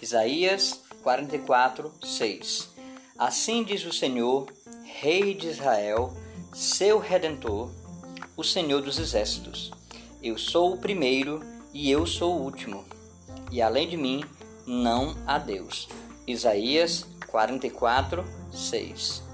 Isaías 44, 6 Assim diz o Senhor, Rei de Israel, seu Redentor, o Senhor dos Exércitos. Eu sou o primeiro e eu sou o último, e além de mim não há Deus. Isaías 44, 6